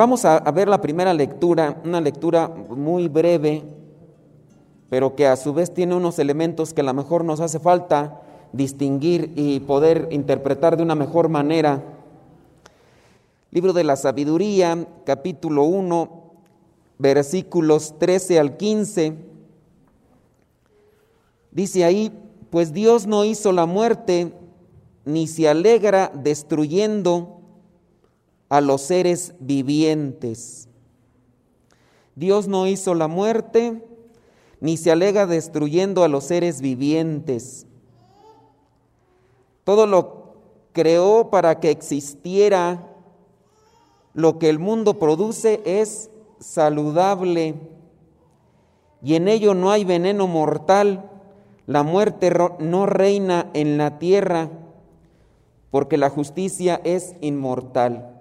Vamos a, a ver la primera lectura, una lectura muy breve, pero que a su vez tiene unos elementos que a lo mejor nos hace falta distinguir y poder interpretar de una mejor manera. Libro de la Sabiduría, capítulo 1, versículos 13 al 15. Dice ahí, pues Dios no hizo la muerte, ni se alegra destruyendo a los seres vivientes. Dios no hizo la muerte, ni se alega destruyendo a los seres vivientes. Todo lo creó para que existiera. Lo que el mundo produce es saludable y en ello no hay veneno mortal. La muerte no reina en la tierra porque la justicia es inmortal.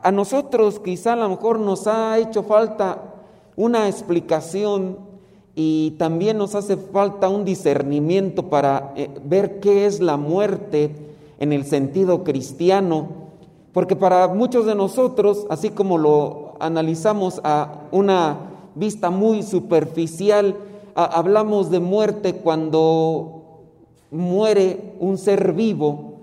A nosotros quizá a lo mejor nos ha hecho falta una explicación y también nos hace falta un discernimiento para eh, ver qué es la muerte en el sentido cristiano, porque para muchos de nosotros, así como lo analizamos a una vista muy superficial, hablamos de muerte cuando muere un ser vivo,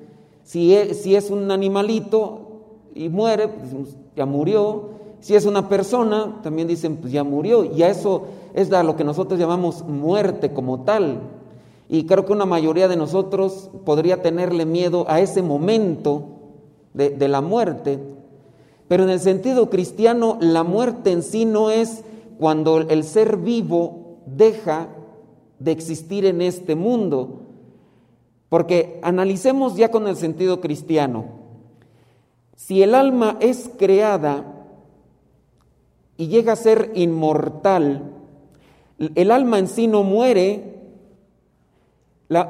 si es, si es un animalito, y muere, pues ya murió. Si es una persona, también dicen, pues ya murió. Y a eso es a lo que nosotros llamamos muerte como tal. Y creo que una mayoría de nosotros podría tenerle miedo a ese momento de, de la muerte. Pero en el sentido cristiano, la muerte en sí no es cuando el ser vivo deja de existir en este mundo. Porque analicemos ya con el sentido cristiano. Si el alma es creada y llega a ser inmortal, el alma en sí no muere,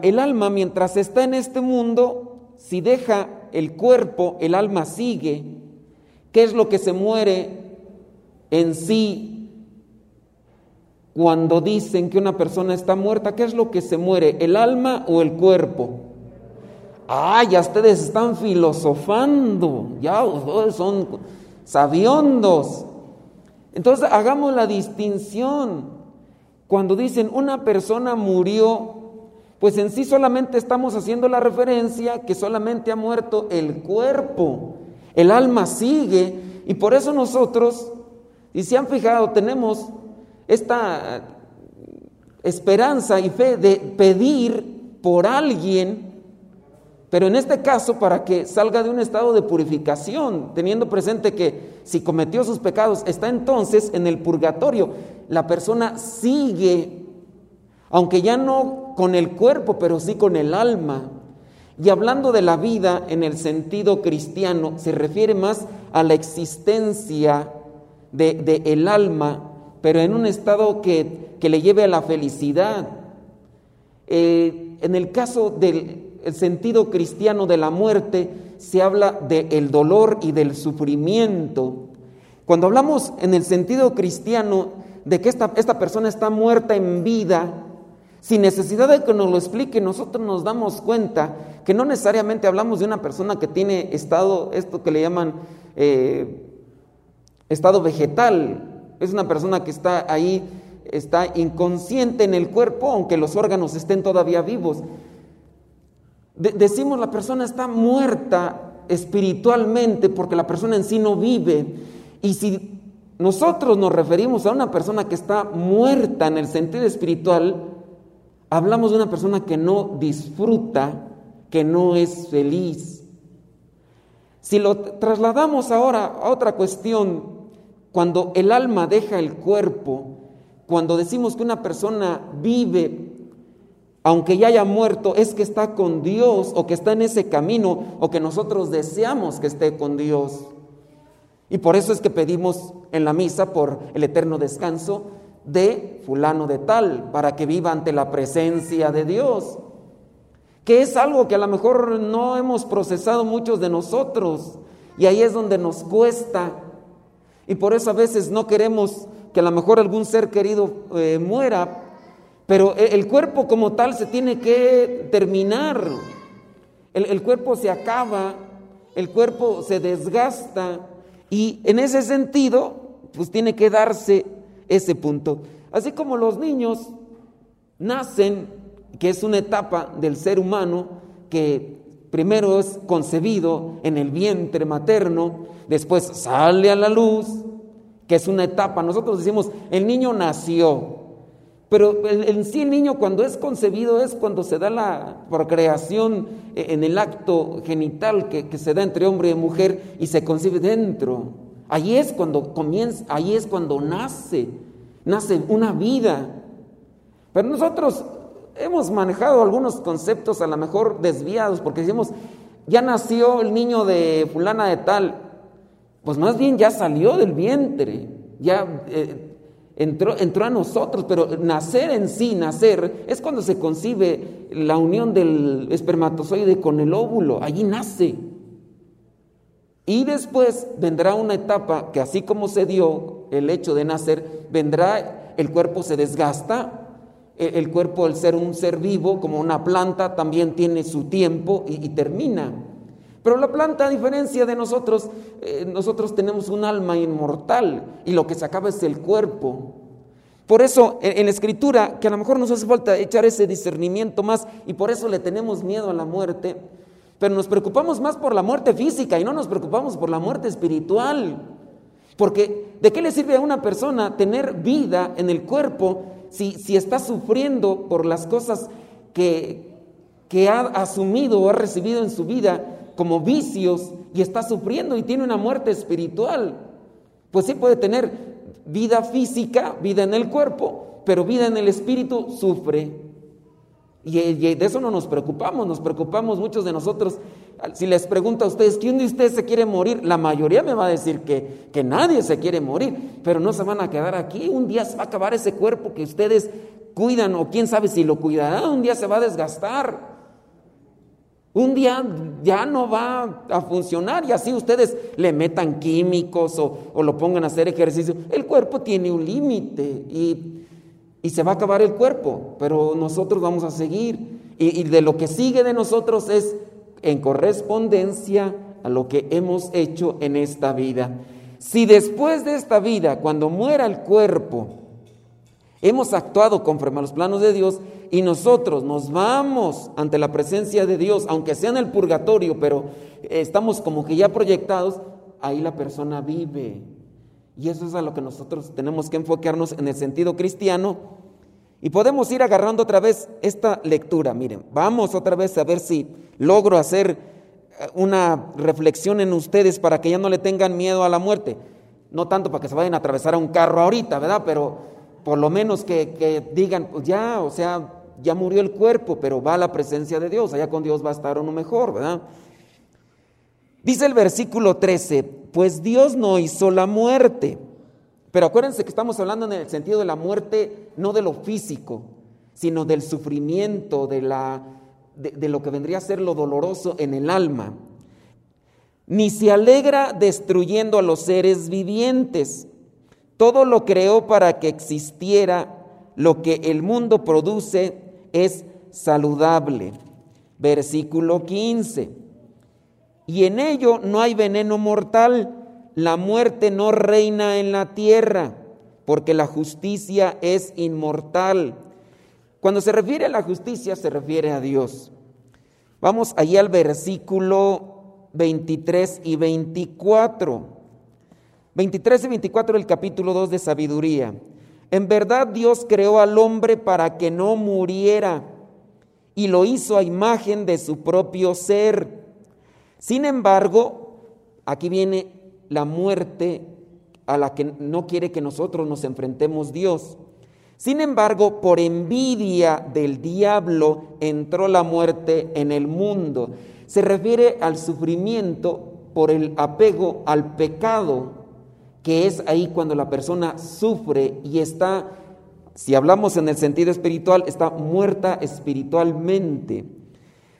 el alma mientras está en este mundo, si deja el cuerpo, el alma sigue. ¿Qué es lo que se muere en sí cuando dicen que una persona está muerta? ¿Qué es lo que se muere, el alma o el cuerpo? Ah, ya ustedes están filosofando, ya son sabiondos. Entonces hagamos la distinción. Cuando dicen una persona murió, pues en sí solamente estamos haciendo la referencia que solamente ha muerto el cuerpo, el alma sigue y por eso nosotros, y se han fijado, tenemos esta esperanza y fe de pedir por alguien pero en este caso, para que salga de un estado de purificación, teniendo presente que si cometió sus pecados, está entonces en el purgatorio. La persona sigue, aunque ya no con el cuerpo, pero sí con el alma. Y hablando de la vida en el sentido cristiano, se refiere más a la existencia del de, el alma, pero en un estado que, que le lleve a la felicidad. Eh, en el caso del el sentido cristiano de la muerte, se habla del dolor y del sufrimiento. Cuando hablamos en el sentido cristiano de que esta, esta persona está muerta en vida, sin necesidad de que nos lo explique, nosotros nos damos cuenta que no necesariamente hablamos de una persona que tiene estado, esto que le llaman eh, estado vegetal, es una persona que está ahí, está inconsciente en el cuerpo, aunque los órganos estén todavía vivos decimos la persona está muerta espiritualmente porque la persona en sí no vive. Y si nosotros nos referimos a una persona que está muerta en el sentido espiritual, hablamos de una persona que no disfruta, que no es feliz. Si lo trasladamos ahora a otra cuestión, cuando el alma deja el cuerpo, cuando decimos que una persona vive aunque ya haya muerto, es que está con Dios o que está en ese camino o que nosotros deseamos que esté con Dios. Y por eso es que pedimos en la misa por el eterno descanso de fulano de tal, para que viva ante la presencia de Dios, que es algo que a lo mejor no hemos procesado muchos de nosotros, y ahí es donde nos cuesta. Y por eso a veces no queremos que a lo mejor algún ser querido eh, muera, pero e, el cuerpo como tal se tiene que terminar. El, cuerpo se acaba, el cuerpo se desgasta Y en ese sentido, pues tiene que darse ese punto. Así como los niños nacen, que es una etapa del ser humano que primero es concebido en el vientre materno, después sale a la luz, que es una etapa. Nosotros decimos, el niño nació, pero en sí el niño cuando es concebido es cuando se da la procreación en el acto genital que, que se da entre hombre y mujer y se concibe dentro. Ahí es cuando comienza, ahí es cuando nace, nace una vida. Pero nosotros hemos manejado algunos conceptos a lo mejor desviados, porque decimos, ya nació el niño de fulana de tal, pues más bien ya salió del vientre, ya eh, entró, entró a nosotros, pero nacer en sí, nacer, es cuando se concibe la unión del espermatozoide con el óvulo, allí nace. Y después vendrá una etapa que así como se dio el hecho de nacer, vendrá, el cuerpo se desgasta, el cuerpo al ser un ser vivo, como una planta, también tiene su tiempo y, termina. Pero la planta, a diferencia de nosotros, eh, nosotros tenemos un alma inmortal y lo que se acaba es el cuerpo. Por eso en, la escritura, que a lo mejor nos hace falta echar ese discernimiento más y por eso le tenemos miedo a la muerte, pero nos preocupamos más por la muerte física y no nos preocupamos por la muerte espiritual. Porque ¿de qué le sirve a una persona tener vida en el cuerpo si, está sufriendo por las cosas que, que ha asumido o ha recibido en su vida como vicios y está sufriendo y tiene una muerte espiritual. Pues sí puede tener vida física, vida en el cuerpo, pero vida en el espíritu sufre. Y, de eso no nos preocupamos, nos preocupamos muchos de nosotros. Si les pregunto a ustedes, ¿quién de ustedes se quiere morir? La mayoría me va a decir que, que nadie se quiere morir, pero no se van a quedar aquí. Un día se va a acabar ese cuerpo que ustedes cuidan o quién sabe si lo cuidarán, un día se va a desgastar. Un día ya no va a funcionar y así ustedes le metan químicos o, lo pongan a hacer ejercicio. El cuerpo tiene un límite y y se va a acabar el cuerpo, pero nosotros vamos a seguir. Y, de lo que sigue de nosotros es en correspondencia a lo que hemos hecho en esta vida. Si después de esta vida, cuando muera el cuerpo, hemos actuado conforme a los planos de Dios y nosotros nos vamos ante la presencia de Dios, aunque sea en el purgatorio, pero estamos como que ya proyectados, ahí la persona vive y eso es a lo que nosotros tenemos que enfocarnos en el sentido cristiano. Y podemos ir agarrando otra vez esta lectura. Miren, vamos otra vez a ver si logro hacer eh, una reflexión en ustedes para que ya no le tengan miedo a la muerte. No tanto para que se vayan a atravesar a un carro ahorita, ¿verdad? Pero por lo menos que, que digan, pues ya, o sea, ya murió el cuerpo, pero va a la presencia de Dios, allá con Dios va a estar uno mejor, ¿verdad? Dice el versículo 13, pues Dios no hizo la muerte. Pero acuérdense que estamos hablando en el sentido de la muerte, no de lo físico, sino del sufrimiento, de, la, de, lo que vendría a ser lo doloroso en el alma. Ni se alegra destruyendo a los seres vivientes. Todo lo creó para que existiera. Lo que el mundo produce es saludable. Versículo 15 y en ello no hay veneno mortal. La muerte no reina en la tierra, porque la justicia es inmortal. Cuando se refiere a la justicia, se refiere a Dios. Vamos allí al versículo 23 y 24. 23 y 24 del capítulo 2 de Sabiduría. En verdad Dios creó al hombre para que no muriera y lo hizo a imagen de su propio ser sin embargo, aquí viene la muerte a la que no quiere que nosotros nos enfrentemos Dios. Sin embargo, por envidia del diablo entró la muerte en el mundo. Se refiere al sufrimiento por el apego al pecado, que es ahí cuando la persona sufre y está, si hablamos en el sentido espiritual, está muerta espiritualmente.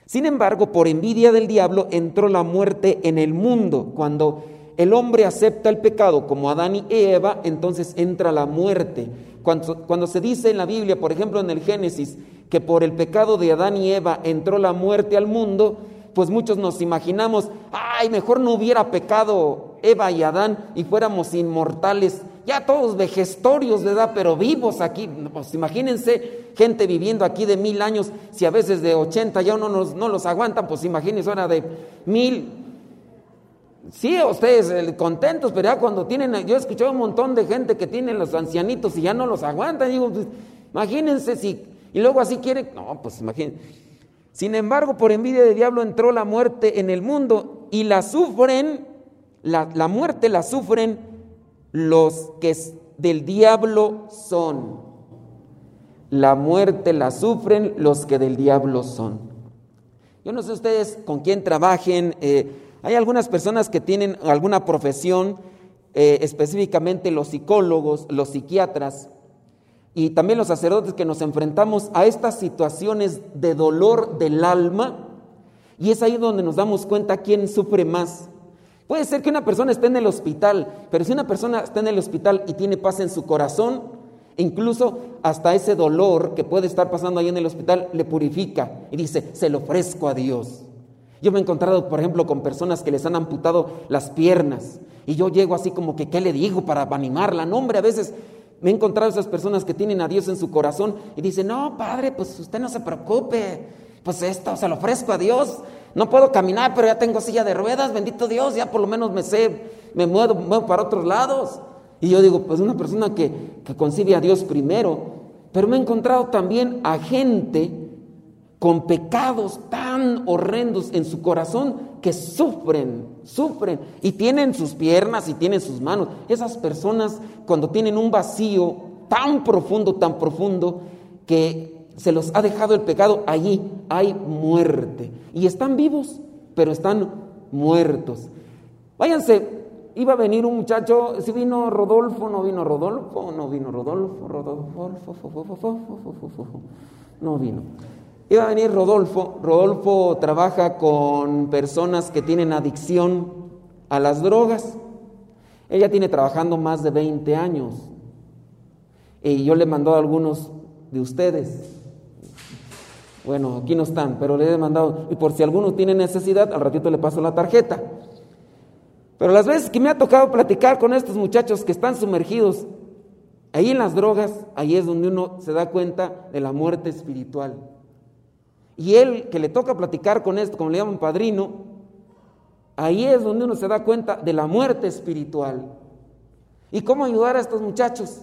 Sin embargo, por envidia del diablo entró la muerte en el mundo. Cuando el hombre acepta el pecado como Adán y Eva, entonces entra la muerte. Cuando, se dice en la Biblia, por ejemplo en el Génesis, que por el pecado de Adán y Eva entró la muerte al mundo, pues muchos nos imaginamos, ay, mejor no hubiera pecado Eva y Adán y fuéramos inmortales, ya todos vejestorios de edad, pero vivos aquí. Pues imagínense gente viviendo aquí de mil años, si a veces de ochenta ya uno no los aguantan, pues imagínense ahora de mil. Sí, ustedes eh, contentos, pero ya cuando tienen, yo he escuchado un montón de gente que tienen los ancianitos y ya no los aguantan. Digo, pues, imagínense si, y luego así quieren, no, pues imagínense. Sin embargo, por envidia del diablo entró la muerte en el mundo y la sufren, la, muerte la sufren los que del diablo son. La muerte la sufren los que del diablo son. Yo no sé ustedes con quién trabajen. Eh, hay algunas personas que tienen alguna profesión, eh, específicamente los psicólogos, los psiquiatras, y también los sacerdotes que nos enfrentamos a estas situaciones de dolor del alma, y es ahí donde nos damos cuenta quién sufre más. Puede ser que una persona esté en el hospital, pero si una persona está en el hospital y tiene paz en su corazón, incluso hasta ese dolor que puede estar pasando ahí en el hospital le purifica y dice, se lo ofrezco a Dios. Yo me he encontrado, por ejemplo, con personas que les han amputado las piernas y yo llego así como que, ¿qué le digo para animarla? No, a veces me he encontrado esas personas que tienen a Dios en su corazón y dicen, no, padre, pues usted no se preocupe, pues esto se lo ofrezco a Dios. No puedo caminar, pero ya tengo silla de ruedas, bendito Dios, ya por lo menos me sé, me muevo, muevo para otros lados. Y yo digo, pues una persona que, que concibe a Dios primero, pero me he encontrado también a gente con pecados tan horrendos en su corazón que sufren, sufren y tienen sus piernas y tienen sus manos. Esas personas cuando tienen un vacío tan profundo, tan profundo, que se los ha dejado el pecado, allí hay muerte. Y están vivos, pero están muertos. Váyanse, iba a venir un muchacho, si vino Rodolfo, no vino Rodolfo, no vino Rodolfo, Rodolfo, no vino. Iba a venir Rodolfo. Rodolfo trabaja con personas que tienen adicción a las drogas. Ella tiene trabajando más de 20 años. Y yo le mandó a algunos de ustedes. Bueno, aquí no están, pero le he mandado. Y por si alguno tiene necesidad, al ratito le paso la tarjeta. Pero las veces que me ha tocado platicar con estos muchachos que están sumergidos ahí en las drogas, ahí es donde uno se da cuenta de la muerte espiritual. Y él que le toca platicar con esto, como le llaman padrino, ahí es donde uno se da cuenta de la muerte espiritual. ¿Y cómo ayudar a estos muchachos?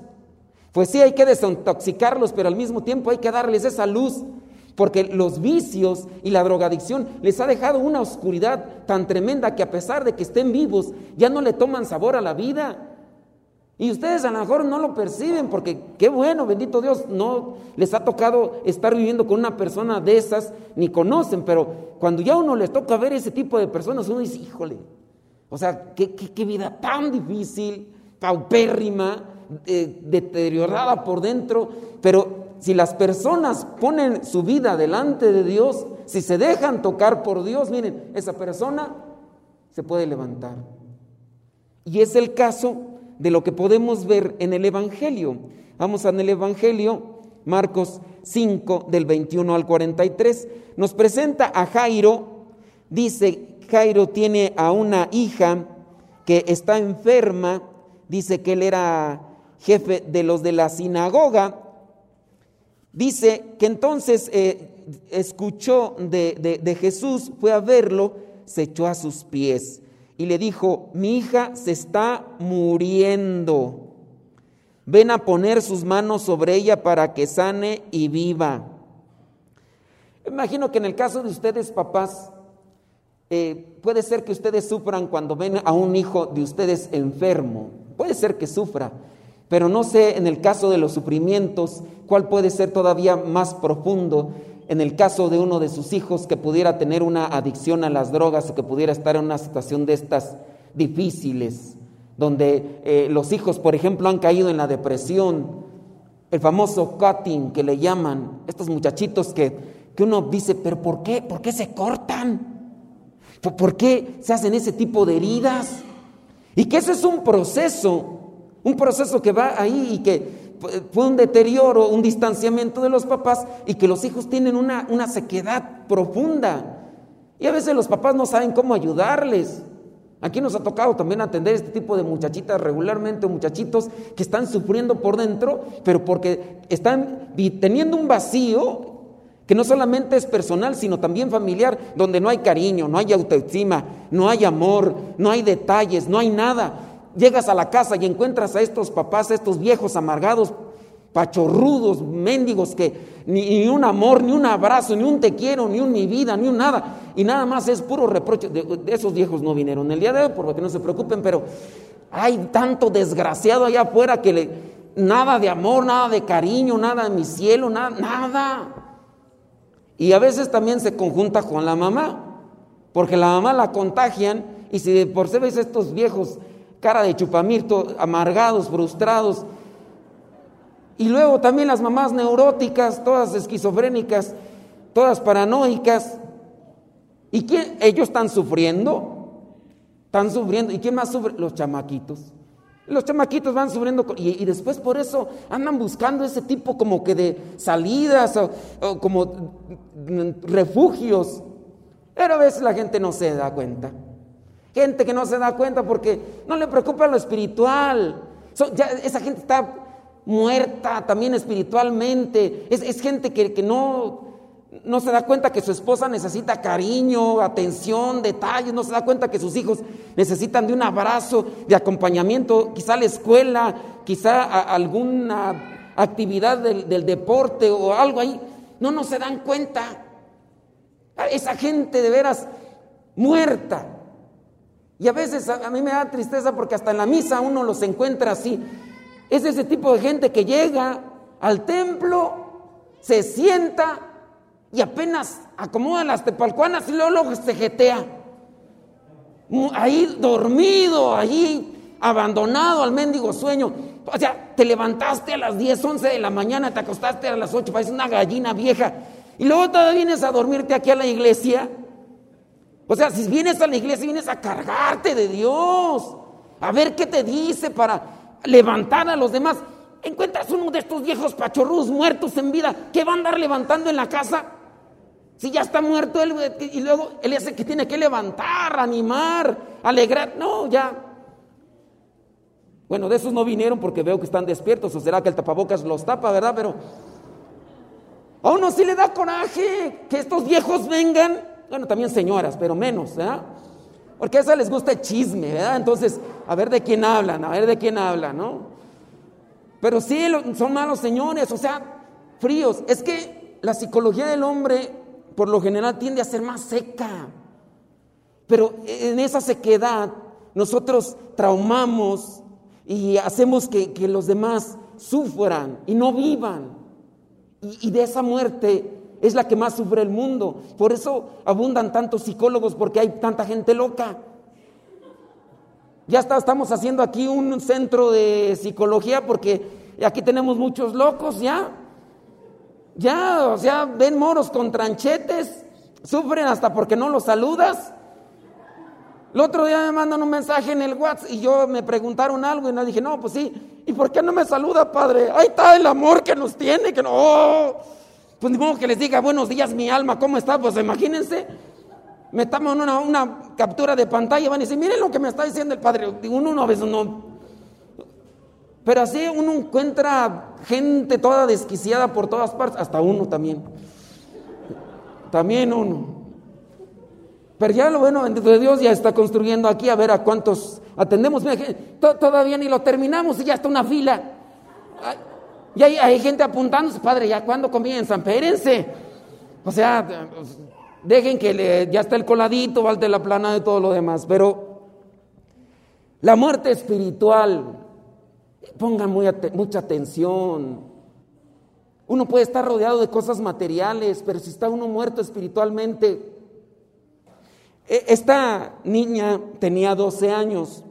Pues sí, hay que desintoxicarlos, pero al mismo tiempo hay que darles esa luz, porque los vicios y la drogadicción les ha dejado una oscuridad tan tremenda que a pesar de que estén vivos, ya no le toman sabor a la vida. Y ustedes a lo mejor no lo perciben porque qué bueno, bendito Dios, no les ha tocado estar viviendo con una persona de esas, ni conocen, pero cuando ya uno les toca ver ese tipo de personas, uno dice, híjole, o sea, qué, vida tan difícil, paupérrima, eh, deteriorada por dentro, pero si las personas ponen su vida delante de Dios, si se dejan tocar por Dios, miren, esa persona se puede levantar. Y es el caso de lo que podemos ver en el Evangelio. Vamos en el Evangelio, Marcos 5, del 21 al 43. Nos presenta a Jairo, dice, Jairo tiene a una hija que está enferma, dice que él era jefe de los de la sinagoga, dice que entonces eh, escuchó de, de Jesús, fue a verlo, se echó a sus pies y le dijo, mi hija se está muriendo. Ven a poner sus manos sobre ella para que sane y viva. Imagino que en el caso de ustedes, papás, eh, puede ser que ustedes sufran cuando ven a un hijo de ustedes enfermo. Puede ser que sufra, pero no sé en el caso de los sufrimientos cuál puede ser todavía más profundo en el caso de uno de sus hijos que pudiera tener una adicción a las drogas o que pudiera estar en una situación de estas difíciles, donde eh, los hijos, por ejemplo, han caído en la depresión, el famoso cutting que le llaman, estos muchachitos que, que uno dice, pero ¿por qué? ¿Por qué se cortan? ¿Por qué se hacen ese tipo de heridas? Y que ese es un proceso, un proceso que va ahí y que fue un deterioro, un distanciamiento de los papás y que los hijos tienen una, una sequedad profunda. Y a veces los papás no saben cómo ayudarles. Aquí nos ha tocado también atender este tipo de muchachitas regularmente, muchachitos que están sufriendo por dentro, pero porque están teniendo un vacío que no solamente es personal, sino también familiar, donde no hay cariño, no hay autoestima, no hay amor, no hay detalles, no hay nada. Llegas a la casa y encuentras a estos papás, a estos viejos amargados, pachorrudos, mendigos, que ni, un amor, ni un abrazo, ni un te quiero, ni un mi vida, ni un nada. Y nada más es puro reproche. De, esos viejos no vinieron el día de hoy, por lo que no se preocupen, pero hay tanto desgraciado allá afuera que le, nada de amor, nada de cariño, nada de mi cielo, nada, nada. Y a veces también se conjunta con la mamá, porque la mamá la contagian y si por ser estos viejos cara de chupamirto, amargados, frustrados, y luego también las mamás neuróticas, todas esquizofrénicas, todas paranoicas. ¿Y quién? Ellos están sufriendo. Están sufriendo. ¿Y quién más sufre? Los chamaquitos. Los chamaquitos van sufriendo y, después por eso andan buscando ese tipo como que de salidas o, como refugios. Pero a veces la gente no se da cuenta. Gente que no se da cuenta porque no le preocupa lo espiritual. esa gente está muerta también espiritualmente. Es, gente que, que, no, no se da cuenta que su esposa necesita cariño, atención, detalles, no se da cuenta que sus hijos necesitan de un abrazo, de acompañamiento, quizá la escuela, quizá alguna actividad del, del deporte o algo ahí. No, no se dan cuenta. Esa gente de veras muerta. Y a veces a, mí me da tristeza porque hasta en la misa uno los encuentra así, es ese tipo de gente que llega al templo, se sienta y apenas acomoda las tepalcuanas y luego, se jetea. Ahí dormido, ahí abandonado al mendigo sueño. O sea, te levantaste a las 10, 11 de la mañana, te acostaste a las 8, pareces una gallina vieja. Y luego todavía vienes a dormirte aquí a la iglesia. O sea, si vienes a la iglesia, vienes a cargarte de Dios. A ver qué te dice para levantar a los demás. Encuentras uno de estos viejos pachorrus muertos en vida que va a andar levantando en la casa. Si ya está muerto él y luego él el que tiene que levantar, animar, alegrar. No, ya. Bueno, de esos no vinieron porque veo que están despiertos o será que el tapabocas los tapa, ¿verdad? Pero a uno sí le da coraje que estos viejos vengan. Bueno, también señoras, pero menos, ¿verdad? Porque a esa les gusta el chisme, ¿verdad? Entonces, a ver de quién hablan, a ver de quién hablan, ¿no? Pero sí, son malos señores, o sea, fríos. Es que la psicología del hombre, por lo general, tiende a ser más seca. Pero en esa sequedad, nosotros traumamos y hacemos que, los demás sufran y no vivan. y de esa muerte es la que más sufre el mundo. Por eso abundan tantos psicólogos, porque hay tanta gente loca. Ya está, estamos haciendo aquí un centro de psicología porque aquí tenemos muchos locos, ya. Ya, o sea, ven moros con tranchetes, sufren hasta porque no los saludas. El otro día me mandan un mensaje en el WhatsApp y yo me preguntaron algo y no dije, no, pues sí. ¿Y por qué no me saluda, padre? Ahí está el amor que nos tiene, que no. Oh". Pues ni modo que les diga, buenos días mi alma, ¿cómo está? Pues imagínense, me toman una, una captura de pantalla, van a decir, miren lo que me está diciendo el padre. Uno, uno a veces no. Pero así uno encuentra gente toda desquiciada por todas partes, hasta uno también. También uno. Pero ya lo bueno, de Dios ya está construyendo aquí a ver a cuántos atendemos. Todavía ni lo terminamos y ya está una fila. Y hay, gente apuntándose, padre, ¿ya cuándo comienzan? Espérense. O sea, dejen que ya está el coladito, valte la plana de todo lo demás. Pero la muerte espiritual, pongan mucha atención. Uno puede estar rodeado de cosas materiales, pero si está uno muerto espiritualmente. E, esta niña tenía 12 años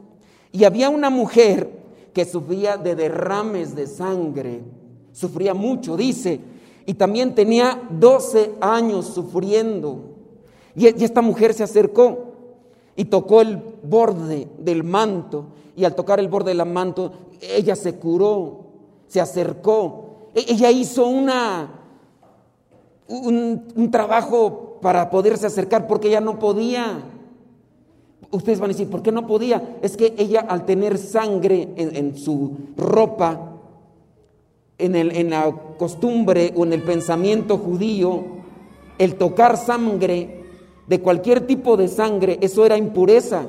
y había una mujer que sufría de derrames de sangre sufría mucho, dice, y también tenía 12 años sufriendo. Y, esta mujer se acercó y tocó el borde del manto, y al tocar el borde del manto, ella se curó, se acercó. E, ella hizo una, un, un trabajo para poderse acercar porque ella no podía. Ustedes van a decir, ¿por qué no podía? Es que ella al tener sangre en, su ropa, en, el, en la costumbre o en el pensamiento judío, el tocar sangre de cualquier tipo de sangre, eso era impureza.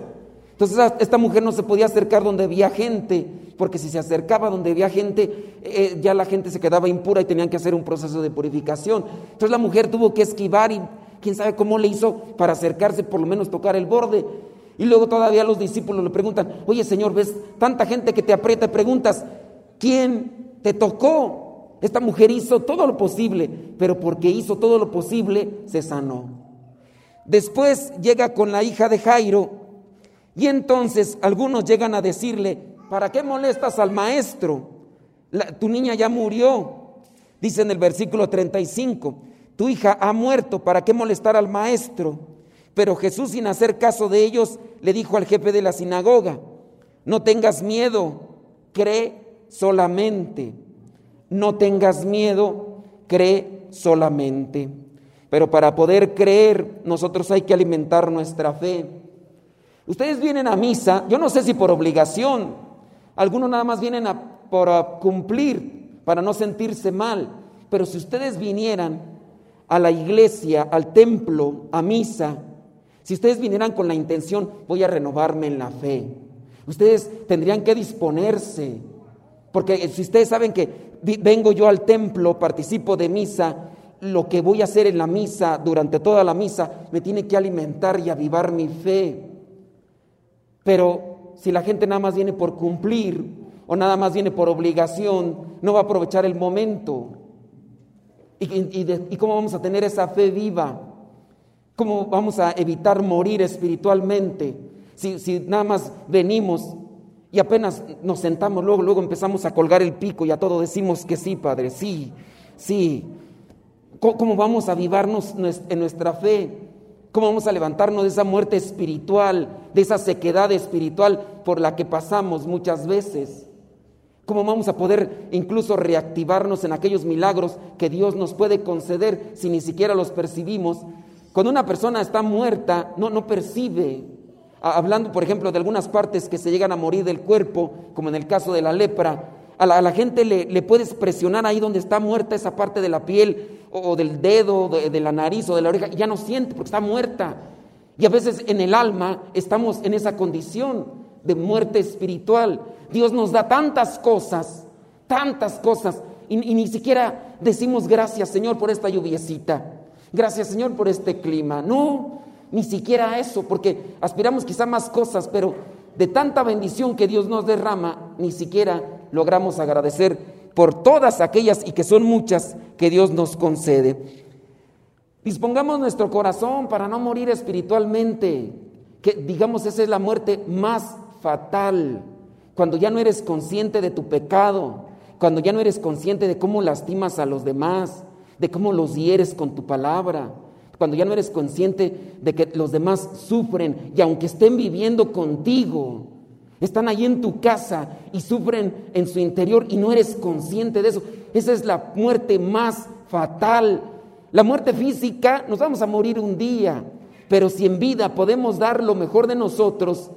Entonces esta mujer no se podía acercar donde había gente, porque si se acercaba donde había gente, eh, ya la gente se quedaba impura y tenían que hacer un proceso de purificación. Entonces la mujer tuvo que esquivar y quién sabe cómo le hizo para acercarse, por lo menos tocar el borde. Y luego todavía los discípulos le preguntan, oye Señor, ves tanta gente que te aprieta y preguntas, ¿quién te tocó? Esta mujer hizo todo lo posible, pero porque hizo todo lo posible, se sanó. Después llega con la hija de Jairo y entonces algunos llegan a decirle, ¿para qué molestas al maestro? tu niña ya murió. Dice en el versículo 35, tu hija ha muerto, ¿para qué molestar al maestro? Pero Jesús, sin hacer caso de ellos, le dijo al jefe de la sinagoga, no tengas miedo, cree solamente. No tengas miedo, cree solamente. Pero para poder creer, nosotros hay que alimentar nuestra fe. Ustedes vienen a misa, yo no sé si por obligación, algunos nada más vienen a, por cumplir, para no sentirse mal, pero si ustedes vinieran a la iglesia, al templo, a misa, si ustedes vinieran con la intención, voy a renovarme en la fe, ustedes tendrían que disponerse, porque si ustedes saben que vengo yo al templo, participo de misa, lo que voy a hacer en la misa, durante toda la misa, me tiene que alimentar y avivar mi fe. Pero si la gente nada más viene por cumplir o nada más viene por obligación, no va a aprovechar el momento. ¿Y, y cómo vamos a tener esa fe viva? ¿Cómo vamos a evitar morir espiritualmente? Si, nada más venimos y apenas nos sentamos, luego, luego empezamos a colgar el pico y a todo decimos que sí, Padre, sí, sí. ¿Cómo, vamos a avivarnos en nuestra fe? ¿Cómo vamos a levantarnos de esa muerte espiritual, de esa sequedad espiritual por la que pasamos muchas veces? ¿Cómo vamos a poder incluso reactivarnos en aquellos milagros que Dios nos puede conceder si ni siquiera los percibimos? Cuando una persona está muerta, no, no percibe. Hablando, por ejemplo, de algunas partes que se llegan a morir del cuerpo, como en el caso de la lepra, a la, gente le, le, puedes presionar ahí donde está muerta esa parte de la piel, o, del dedo, de, la nariz o de la oreja, y ya no siente porque está muerta. Y a veces en el alma estamos en esa condición de muerte espiritual. Dios nos da tantas cosas, tantas cosas, y, y ni siquiera decimos gracias, Señor, por esta lluviecita. Gracias Señor por este clima. No, ni siquiera eso, porque aspiramos quizá más cosas, pero de tanta bendición que Dios nos derrama, ni siquiera logramos agradecer por todas aquellas y que son muchas que Dios nos concede. Dispongamos nuestro corazón para no morir espiritualmente, que digamos esa es la muerte más fatal, cuando ya no eres consciente de tu pecado, cuando ya no eres consciente de cómo lastimas a los demás, de cómo los hieres con tu palabra, cuando ya no eres consciente de que los demás sufren y aunque estén viviendo contigo, están ahí en tu casa y sufren en su interior y no eres consciente de eso. Esa es la muerte más fatal. La muerte física, nos vamos a morir un día, pero si en vida podemos dar lo mejor de nosotros,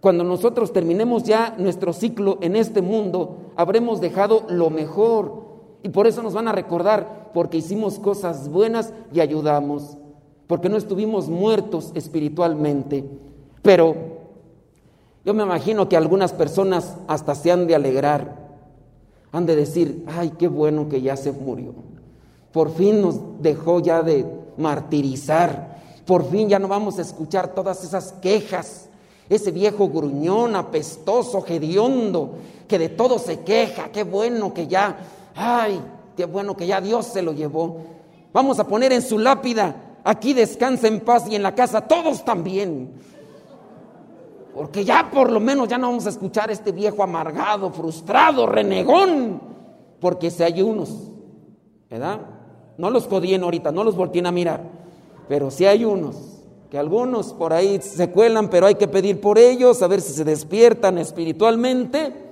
cuando nosotros terminemos ya nuestro ciclo en este mundo, habremos dejado lo mejor. Y por eso nos van a recordar, porque hicimos cosas buenas y ayudamos, porque no estuvimos muertos espiritualmente. Pero yo me imagino que algunas personas hasta se han de alegrar, han de decir, ay, qué bueno que ya se murió. Por fin nos dejó ya de martirizar, por fin ya no vamos a escuchar todas esas quejas, ese viejo gruñón, apestoso, hediondo, que de todo se queja, qué bueno que ya ay, qué bueno que ya Dios se lo llevó. Vamos a poner en su lápida, aquí descansa en paz y en la casa todos también. Porque ya por lo menos ya no vamos a escuchar a este viejo amargado, frustrado, renegón. Porque si hay unos, ¿verdad? No los codien ahorita, no los volteen a mirar. Pero si hay unos, que algunos por ahí se cuelan, pero hay que pedir por ellos, a ver si se despiertan espiritualmente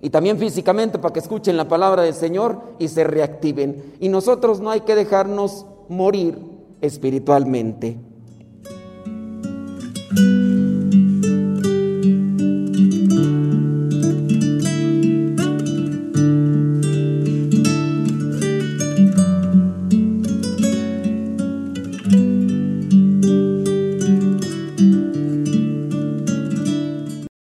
y también físicamente para que escuchen la palabra del Señor y se reactiven. Y nosotros no hay que dejarnos morir espiritualmente.